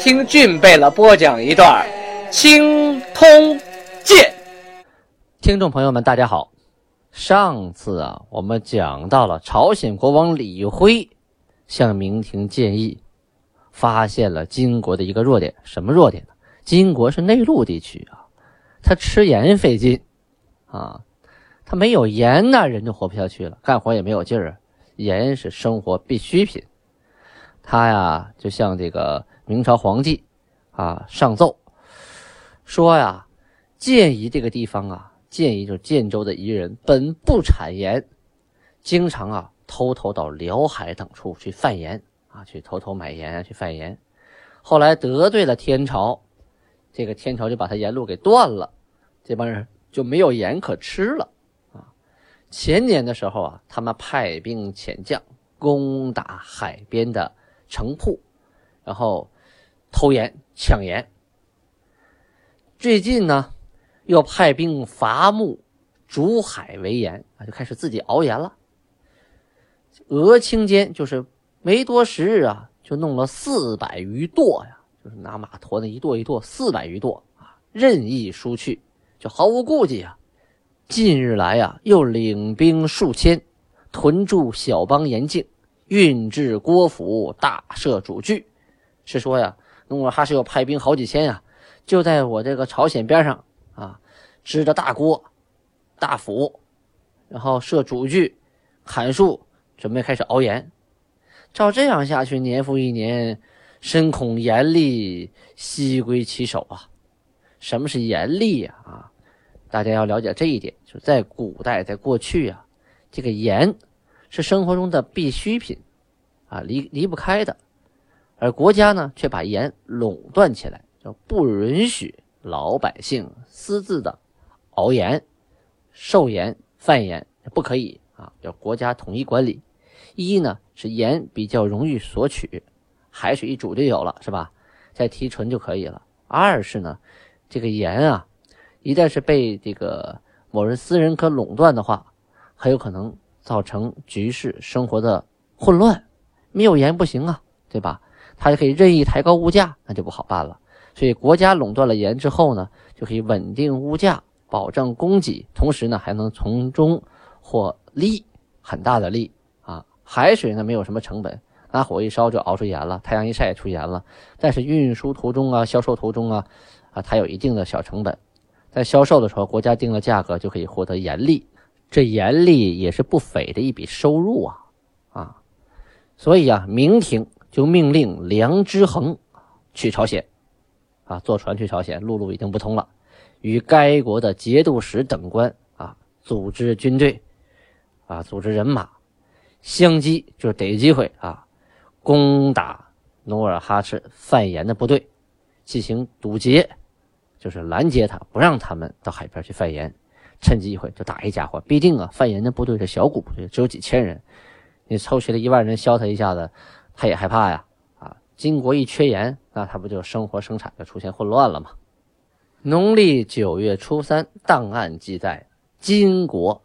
听俊贝勒播讲一段《青通剑》。听众朋友们，大家好。上次啊，我们讲到了朝鲜国王李辉向明廷建议，发现了金国的一个弱点。什么弱点呢？金国是内陆地区啊，他吃盐费劲啊，他没有盐那人就活不下去了，干活也没有劲儿。盐是生活必需品，他呀，就像这个。明朝皇帝啊上奏说呀，建宜这个地方啊，建宜就是建州的宜人，本不产盐，经常啊偷偷到辽海等处去贩盐啊，去偷偷买盐啊，去贩盐。后来得罪了天朝，这个天朝就把他盐路给断了，这帮人就没有盐可吃了啊。前年的时候啊，他们派兵遣将攻打海边的城铺，然后。偷盐抢盐，最近呢，又派兵伐木煮海为盐啊，就开始自己熬盐了。俄清间就是没多时日啊，就弄了四百余垛呀，就是拿马驮那一垛一垛，四百余垛啊，任意输去，就毫无顾忌啊。近日来呀，又领兵数千，屯驻小邦盐境，运至郭府，大设主据，是说呀。努尔哈赤又派兵好几千呀，就在我这个朝鲜边上啊，支着大锅、大釜，然后设主具、砍树，准备开始熬盐。照这样下去，年复一年，深恐严厉西归其手啊！什么是严厉呀？啊，大家要了解这一点，就在古代，在过去啊，这个盐是生活中的必需品啊，离离不开的。而国家呢，却把盐垄断起来，就不允许老百姓私自的熬盐、售盐、贩盐，不可以啊，要国家统一管理。一呢是盐比较容易索取，海水一煮就有了，是吧？再提纯就可以了。二是呢，这个盐啊，一旦是被这个某人私人可垄断的话，很有可能造成局势生活的混乱。没有盐不行啊，对吧？它就可以任意抬高物价，那就不好办了。所以国家垄断了盐之后呢，就可以稳定物价，保证供给，同时呢还能从中获利，很大的利啊。海水呢没有什么成本，拿火一烧就熬出盐了，太阳一晒也出盐了。但是运输途中啊，销售途中啊，啊它有一定的小成本，在销售的时候国家定了价格就可以获得盐利，这盐利也是不菲的一笔收入啊啊。所以啊，明廷。就命令梁之衡去朝鲜，啊，坐船去朝鲜，陆路已经不通了。与该国的节度使等官啊，组织军队，啊，组织人马，相机就是逮机会啊，攻打努尔哈赤贩盐的部队，进行堵截，就是拦截他，不让他们到海边去贩盐。趁机会就打一家伙，毕竟啊，贩盐的部队是小股部队，只有几千人，你凑齐了一万人，削他一下子。他也害怕呀，啊，金国一缺盐，那他不就生活生产就出现混乱了吗？农历九月初三，档案记载，金国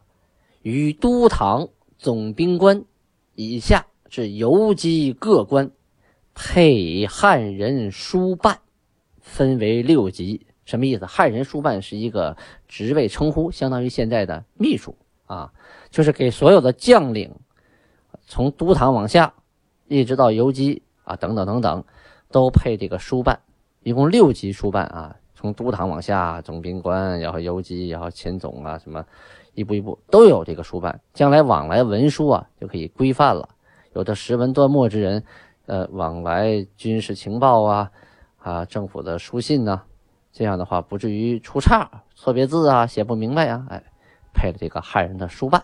与都堂总兵官以下至游击各官配汉人书办，分为六级。什么意思？汉人书办是一个职位称呼，相当于现在的秘书啊，就是给所有的将领，从都堂往下。一直到游击啊，等等等等，都配这个书办，一共六级书办啊，从都堂往下，总兵官，然后游击，然后前总啊，什么，一步一步都有这个书办，将来往来文书啊就可以规范了。有的识文断墨之人，呃，往来军事情报啊，啊，政府的书信呢，这样的话不至于出岔，错别字啊，写不明白啊，哎，配了这个汉人的书办，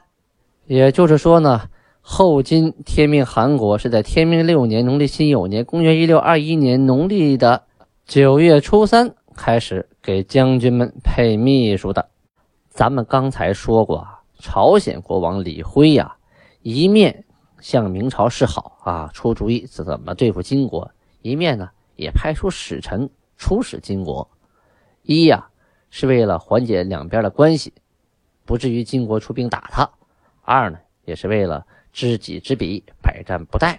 也就是说呢。后金天命韩国是在天命六年农历辛酉年，公元一六二一年农历的九月初三开始给将军们配秘书的。咱们刚才说过，朝鲜国王李辉呀，一面向明朝示好啊，出主意怎么对付金国，一面呢也派出使臣出使金国。一呀是为了缓解两边的关系，不至于金国出兵打他；二呢也是为了。知己知彼，百战不殆。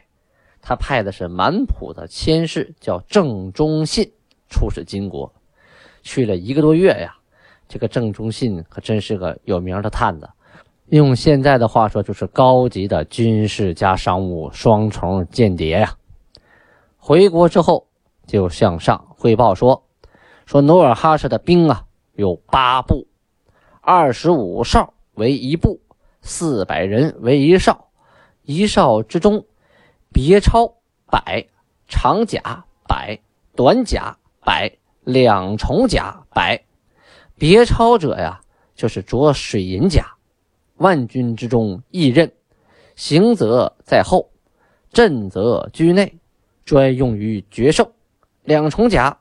他派的是满浦的千士，叫郑忠信出使金国，去了一个多月呀。这个郑忠信可真是个有名的探子，用现在的话说，就是高级的军事加商务双重间谍呀。回国之后，就向上汇报说：“说努尔哈赤的兵啊，有八部，二十五哨为一部，四百人为一哨。”一哨之中，别超百，长甲百，短甲百，两重甲百。别超者呀，就是着水银甲。万军之中，一刃，行则在后，阵则居内，专用于决胜。两重甲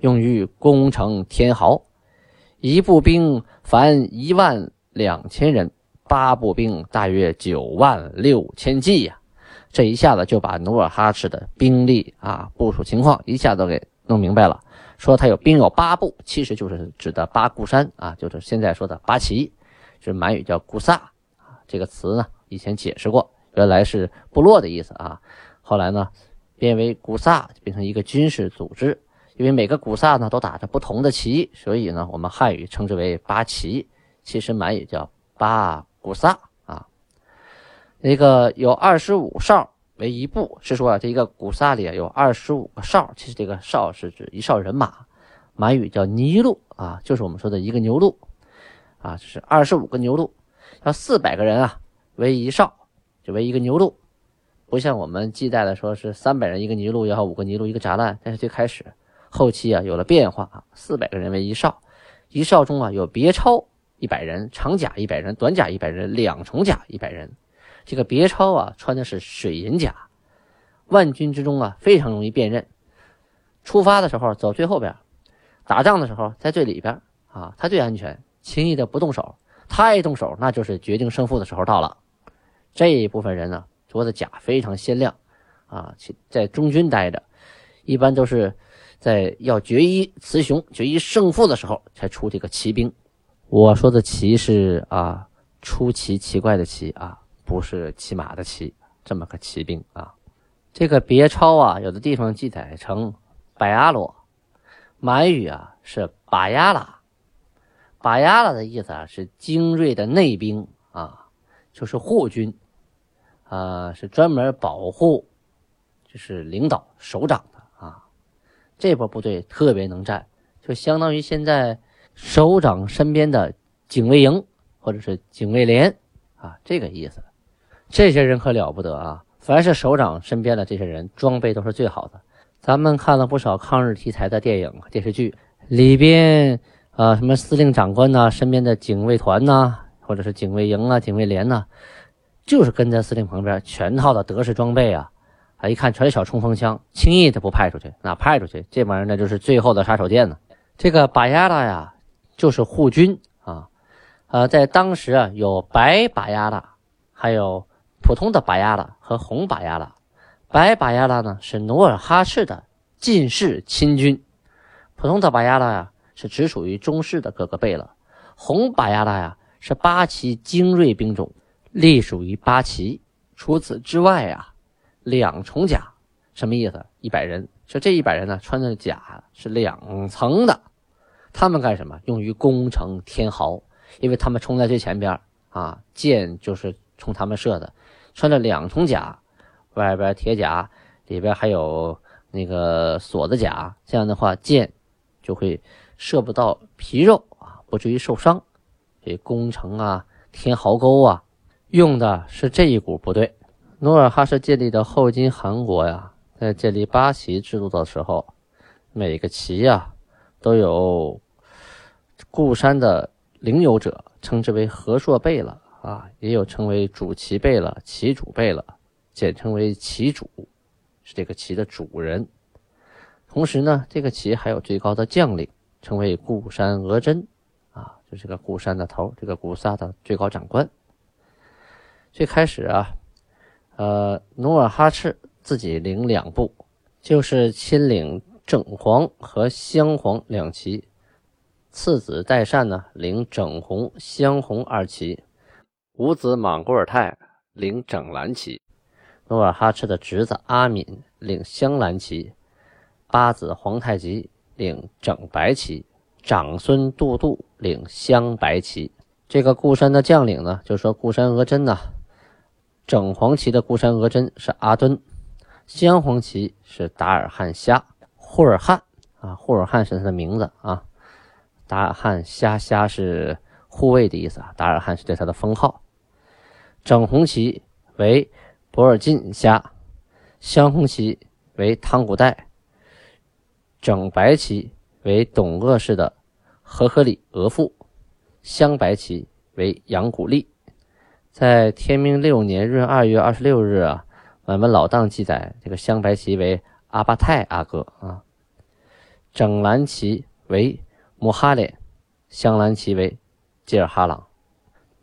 用于攻城天壕。一部兵凡一万两千人。八步兵大约九万六千骑呀，这一下子就把努尔哈赤的兵力啊部署情况一下子给弄明白了。说他有兵有八部，其实就是指的八固山啊，就是现在说的八旗，是满语叫固萨啊。这个词呢，以前解释过，原来是部落的意思啊。后来呢，变为古萨，变成一个军事组织。因为每个古萨呢都打着不同的旗，所以呢，我们汉语称之为八旗，其实满语叫八。古萨啊，那个有二十五哨为一部，是说啊，这一个古萨里有二十五个哨。其实这个哨是指一哨人马，满语叫尼禄啊，就是我们说的一个牛录啊，就是二十五个牛录，要四百个人啊为一哨，就为一个牛录，不像我们记载的说是三百人一个尼禄，然后五个尼禄一个栅栏。但是最开始后期啊有了变化啊，四百个人为一哨，一哨中啊有别超。一百人长甲一百人短甲一百人两重甲一百人，这个别超啊穿的是水银甲，万军之中啊非常容易辨认。出发的时候走最后边，打仗的时候在最里边啊，他最安全，轻易的不动手。他一动手，那就是决定胜负的时候到了。这一部分人呢，着的甲非常鲜亮啊，在中军待着，一般都是在要决一雌雄、决一胜负的时候才出这个骑兵。我说的骑是啊，出奇奇怪的奇啊，不是骑马的骑，这么个骑兵啊。这个别超啊，有的地方记载成百阿罗，满语啊是巴亚拉，巴亚拉的意思啊是精锐的内兵啊，就是护军啊，是专门保护，就是领导首长的啊。这波部队特别能战，就相当于现在。首长身边的警卫营或者是警卫连啊，这个意思。这些人可了不得啊！凡是首长身边的这些人，装备都是最好的。咱们看了不少抗日题材的电影、电视剧，里边啊，什么司令长官呐，身边的警卫团呐，或者是警卫营啊、警卫连呐，就是跟在司令旁边，全套的德式装备啊，啊，一看全是小冲锋枪，轻易的不派出去。那派出去，这玩意儿那就是最后的杀手锏呢。这个巴亚拉呀。就是护军啊，呃，在当时啊，有白巴亚拉，还有普通的巴亚拉和红巴亚拉。白巴亚拉呢是努尔哈赤的近侍亲军，普通的巴亚拉呀是只属于中式的各个贝勒，红巴亚拉呀是八旗精锐兵种，隶属于八旗。除此之外啊，两重甲什么意思？一百人，说这一百人呢穿的甲是两层的。他们干什么？用于攻城填壕，因为他们冲在最前边啊，箭就是冲他们射的。穿着两重甲，外边铁甲，里边还有那个锁子甲，这样的话箭就会射不到皮肉啊，不至于受伤。这攻城啊，填壕沟啊，用的是这一股部队。努尔哈赤建立的后金汗国呀，在建立八旗制度的时候，每个旗呀。都有固山的领有者，称之为和硕贝勒啊，也有称为主齐贝勒、齐主贝勒，简称为齐主，是这个旗的主人。同时呢，这个旗还有最高的将领，称为固山额真，啊，就是个固山的头，这个古萨的最高长官。最开始啊，呃，努尔哈赤自己领两部，就是亲领整黄和镶黄两旗，次子代善呢领整红、镶红二旗，五子莽古尔泰领整蓝旗，努尔哈赤的侄子阿敏领镶蓝旗。八子皇太极领整白旗，长孙杜度领镶白旗。这个固山的将领呢，就说固山额真呐，整黄旗的固山额真是阿敦，镶黄旗是达尔汉虾，霍尔汉啊，霍尔汉是他的名字啊，达尔汉虾虾是护卫的意思啊，达尔汉是对他的封号。整红旗为博尔金虾，镶红旗为汤古代。整白旗为董鄂氏的和合里额驸，镶白旗为杨古立。在天明六年闰二月二十六日啊，我们老档记载这个镶白旗为阿巴泰阿哥啊，整蓝旗为穆哈连，镶蓝旗为吉尔哈朗。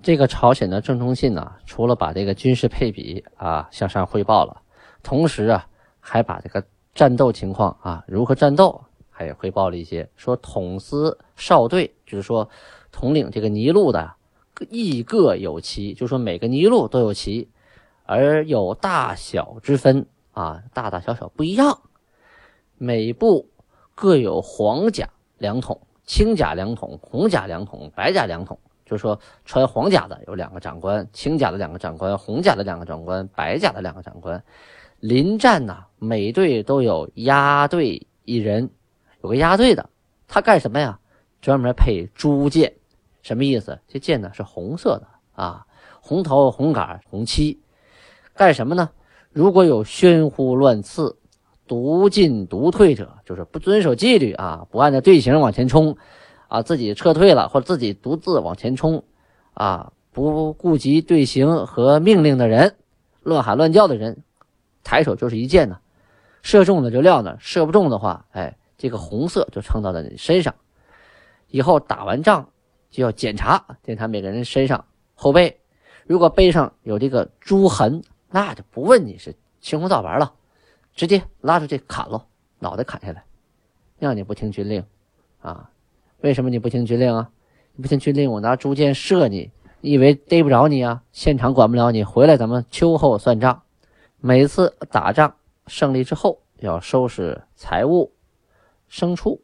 这个朝鲜的郑忠信呢，除了把这个军事配比啊向上汇报了，同时啊还把这个。战斗情况啊，如何战斗？还汇报了一些，说统司少队，就是说统领这个尼禄的，亦各有旗，就是说每个尼禄都有旗，而有大小之分啊，大大小小不一样。每部各有黄甲两桶、青甲两桶、红甲两桶、白甲两桶，就是说穿黄甲的有两个长官，青甲的两个长官，红甲的两个长官，白甲的两个长官。临战呢，每队都有押队一人，有个押队的，他干什么呀？专门配朱箭，什么意思？这箭呢是红色的啊，红头、红杆、红漆，干什么呢？如果有喧呼乱刺、独进独退者，就是不遵守纪律啊，不按照队形往前冲啊，自己撤退了或者自己独自往前冲啊，不顾及队形和命令的人，乱喊乱叫的人。抬手就是一箭呢，射中了就撂那，射不中的话，哎，这个红色就撑到了你身上。以后打完仗就要检查，检查每个人身上后背，如果背上有这个朱痕，那就不问你是青红皂白了，直接拉出去砍了，脑袋砍下来，让你不听军令啊？为什么你不听军令啊？你不听军令，我拿竹箭射你，你以为逮不着你啊？现场管不了你，回来咱们秋后算账。每次打仗胜利之后，要收拾财物、牲畜，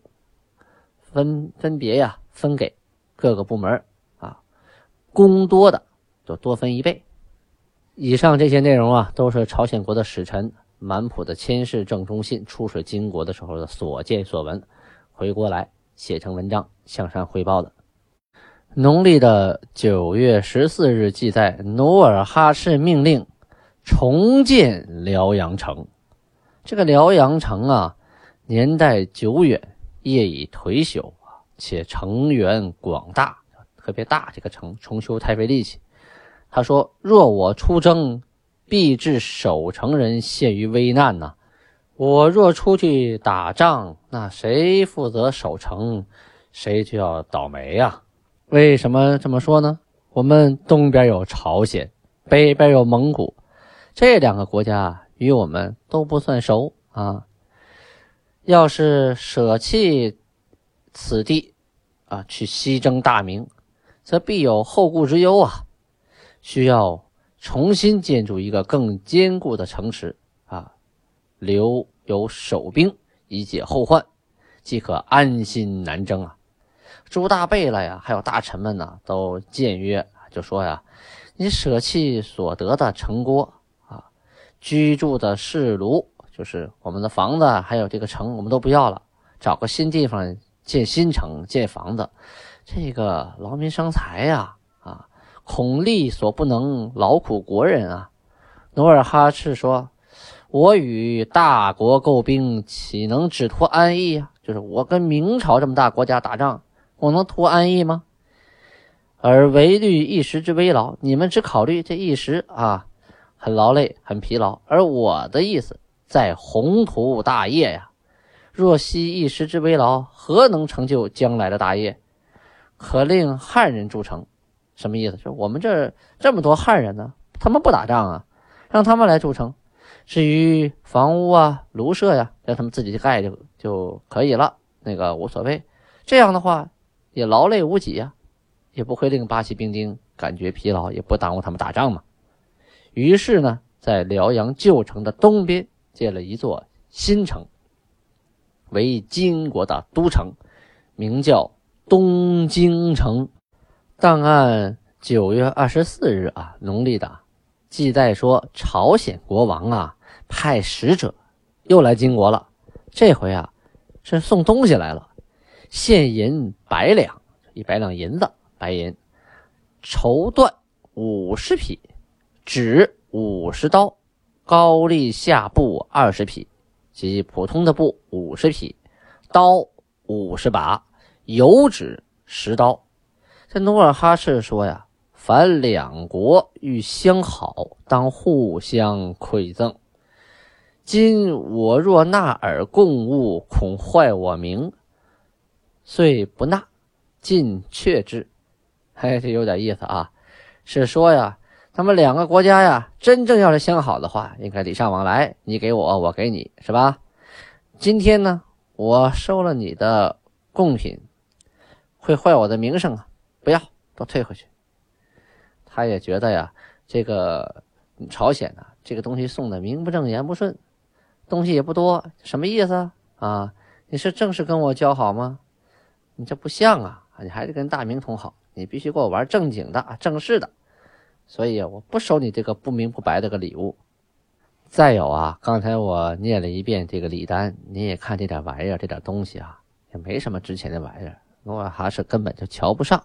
分分别呀分给各个部门啊，功多的就多分一倍。以上这些内容啊，都是朝鲜国的使臣满浦的千世正忠信出使金国的时候的所见所闻，回国来写成文章向上汇报的。农历的九月十四日记载，努尔哈赤命令。重建辽阳城，这个辽阳城啊，年代久远，业已颓朽，且城垣广大，特别大。这个城重修太费力气。他说：“若我出征，必致守城人陷于危难呐。我若出去打仗，那谁负责守城，谁就要倒霉呀。为什么这么说呢？我们东边有朝鲜，北边有蒙古。”这两个国家与我们都不算熟啊，要是舍弃此地啊，去西征大明，则必有后顾之忧啊，需要重新建筑一个更坚固的城池啊，留有守兵以解后患，即可安心南征啊。朱大贝勒呀，还有大臣们呢，都谏曰，就说呀，你舍弃所得的城郭啊。居住的士庐，就是我们的房子，还有这个城，我们都不要了，找个新地方建新城、建房子，这个劳民伤财呀！恐力所不能，劳苦国人啊！努尔哈赤说：“我与大国构兵，岂能只图安逸啊？就是我跟明朝这么大国家打仗，我能图安逸吗？而唯虑一时之危劳。你们只考虑这一时啊，很劳累，很疲劳。而我的意思在宏图大业呀。若惜一时之危劳，何能成就将来的大业？可令汉人筑城，什么意思？说我们这这么多汉人呢，他们不打仗啊，让他们来筑城。至于房屋啊、庐舍呀，让他们自己去盖就就可以了，那个无所谓。这样的话，也劳累无几呀，也不会令八旗兵丁感觉疲劳，也不耽误他们打仗嘛。于是呢，在辽阳旧城的东边建了一座新城。为金国的都城，名叫东京城。档案九月二十四日啊，农历的，记载说朝鲜国王啊派使者又来金国了。这回啊是送东西来了，现银百两，一百两银子白银，绸缎五十匹，纸五十刀，高丽下布二十匹。即普通的布五十匹，刀五十把，油纸十刀。这努尔哈赤说呀：“凡两国欲相好，当互相馈赠。今我若纳尔贡物，恐坏我名，遂不纳，尽却之。”嘿，这有点意思啊，是说呀。他们两个国家呀，真正要是相好的话，应该礼尚往来，你给我，我给你，是吧？今天呢，我收了你的贡品，会坏我的名声啊！不要，都退回去。他也觉得呀，这个朝鲜呢，这个东西送的名不正言不顺，东西也不多，什么意思啊？你是正式跟我交好吗？你这不像啊！你还得跟大明通好，你必须给我玩正经的、正式的。所以我不收你这个不明不白的个礼物。再有啊，刚才我念了一遍这个礼单，你也看这点玩意儿，这点东西啊，也没什么值钱的玩意儿，努尔哈赤根本就瞧不上。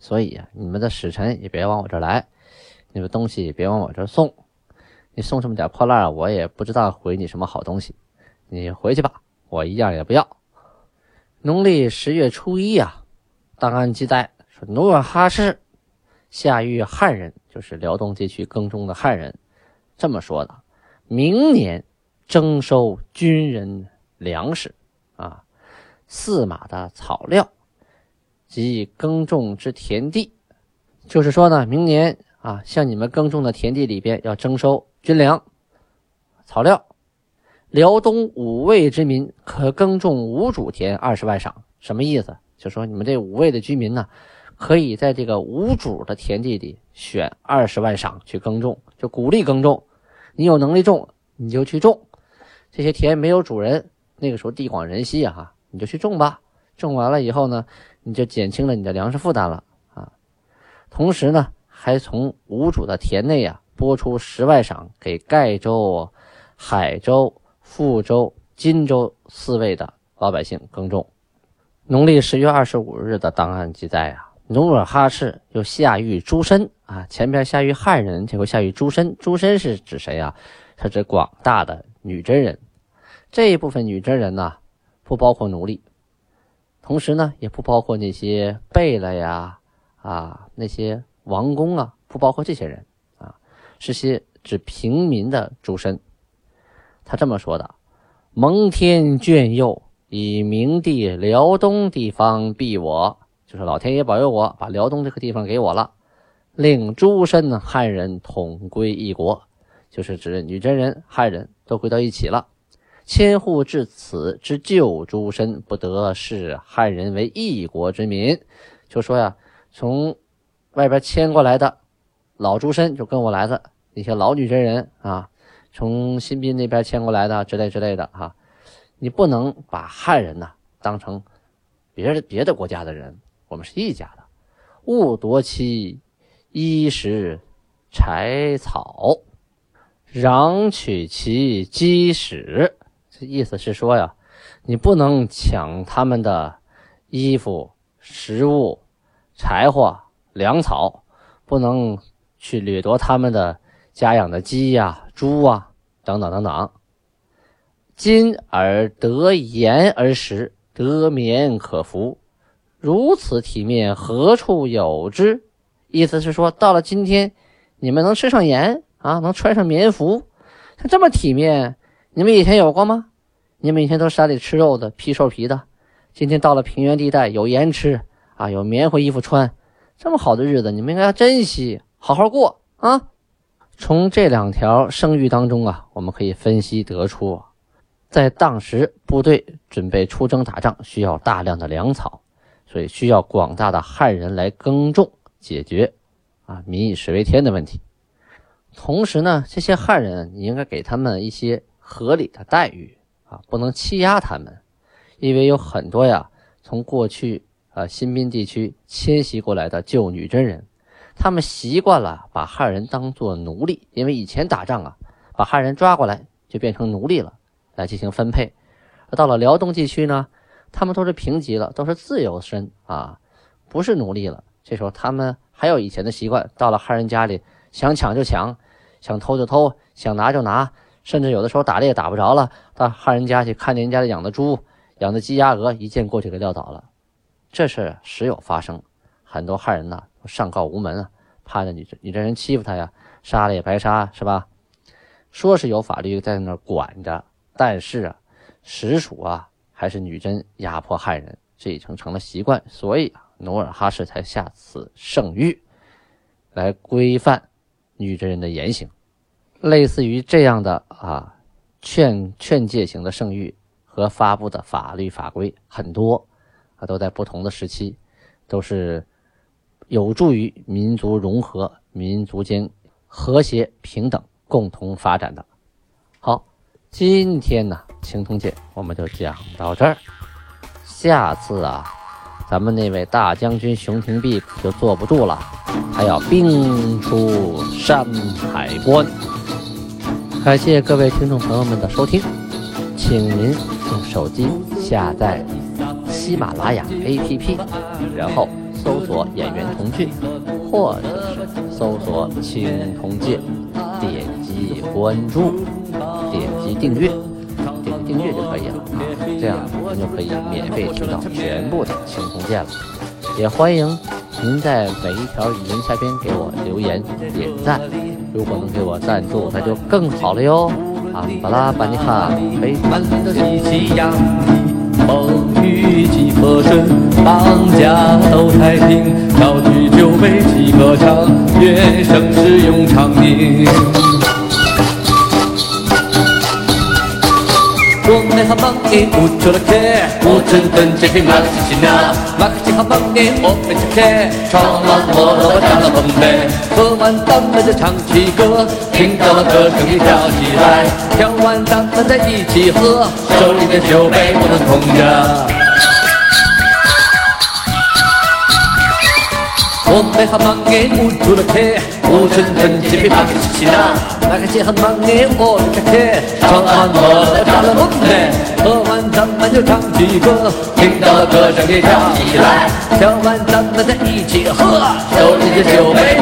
所以啊，你们的使臣也别往我这儿来，你们东西也别往我这儿送。你送这么点破烂，我也不知道回你什么好东西。你回去吧，我一样也不要。农历十月初一啊，档案记载说努尔哈赤。下谕汉人，就是辽东地区耕种的汉人，这么说的：明年征收军人粮食，啊，四马的草料及耕种之田地，就是说呢，明年啊，向你们耕种的田地里边要征收军粮、草料。辽东五卫之民可耕种无主田二十万晌，什么意思？就说你们这五卫的居民呢？可以在这个无主的田地里选二十万赏去耕种，就鼓励耕种。你有能力种，你就去种。这些田没有主人，那个时候地广人稀啊，你就去种吧。种完了以后呢，你就减轻了你的粮食负担了啊。同时呢，还从无主的田内啊拨出十万赏给盖州、海州、富州、荆州四位的老百姓耕种。农历十月二十五日的档案记载啊。努尔哈赤又下谕诸身啊，前边下谕汉人，这回下谕诸身。诸身是指谁啊？是指广大的女真人。这一部分女真人呢，不包括奴隶，同时呢，也不包括那些贝勒呀啊，那些王公啊，不包括这些人啊，是些指平民的诸身。他这么说的：蒙天眷佑，以明帝辽东地方庇我。就是老天爷保佑我，把辽东这个地方给我了，令诸身汉人统归一国，就是指女真人、汉人都归到一起了。迁户至此之旧诸身，不得视汉人为一国之民。就说呀，从外边迁过来的老诸身，就跟我来的那些老女真人啊，从新宾那边迁过来的之类之类的哈，你不能把汉人呢当成别的别的国家的人。我们是一家的，勿夺其衣食柴草，攘取其基石。意思是说呀，你不能抢他们的衣服、食物、柴火、粮草，不能去掠夺他们的家养的鸡呀、猪啊等等等等。今而得盐而食，得棉可服。如此体面，何处有之？意思是说，到了今天，你们能吃上盐啊，能穿上棉服，像这么体面，你们以前有过吗？你们以前都山里吃肉的，皮瘦皮的，今天到了平原地带，有盐吃啊，有棉花衣服穿，这么好的日子，你们应该要珍惜，好好过啊。从这两条圣谕当中啊，我们可以分析得出，在当时部队准备出征打仗，需要大量的粮草，所以需要广大的汉人来耕种，解决啊民以食为天的问题。同时呢，这些汉人你应该给他们一些合理的待遇啊，不能欺压他们，因为有很多呀，从过去啊新宾地区迁徙过来的旧女真人。他们习惯了把汉人当做奴隶，因为以前打仗啊，把汉人抓过来就变成奴隶了，来进行分配。而到了辽东地区呢，他们都是平级了，都是自由身啊，不是奴隶了。这时候他们还有以前的习惯，到了汉人家里想抢就抢，想偷就偷，想拿就拿，甚至有的时候打猎打不着了，到汉人家去看见人家养的猪、养的鸡鸭鹅，一见过去给撂倒了。这事时有发生，很多汉人呢。上告无门啊，怕着你这你这人欺负他呀，杀了也白杀，是吧？说是有法律在那管着，但是啊，实属啊还是女真压迫汉人，这已经成了习惯，所以，努尔哈赤才下此圣谕，来规范女真人的言行。类似于这样的啊劝劝诫型的圣谕和发布的法律法规很多啊，都在不同的时期，都是。有助于民族融合、民族间和谐平等、共同发展的。好，今天呢，青铜剑我们就讲到这儿。下次啊，咱们那位大将军熊廷弼就坐不住了，他要兵出山海关。感谢各位听众朋友们的收听，请您用手机下载喜马拉雅 APP，然后。搜索演员童俊，或者是搜索青铜剑，点击关注，点击订阅，点击订阅就可以了啊！这样您就可以免费听到全部的青铜剑了。也欢迎您在每一条语音下边给我留言点赞，如果能给我赞助，那就更好了哟！啊，巴拉巴尼哈，诶欢乐喜气洋溢。风雨几何顺，大家都太平，高举酒杯几歌唱，愿盛世永长宁。我们好忙的不出了客，我真等这匹马克西纳，马克西好忙的我没去看，闯完我了加了丰碑，喝完咱们就唱起歌，听到了歌声你跳起来，跳完咱们再一起喝，手里的酒杯不能空我们好忙的不出了客。我真真这匹马可是新啊，那个姐很忙的我的车客，唱完我的扎了梦嘞，喝完咱们就唱起歌，听到歌声也跳起来，跳完咱们再一起喝，手里的酒杯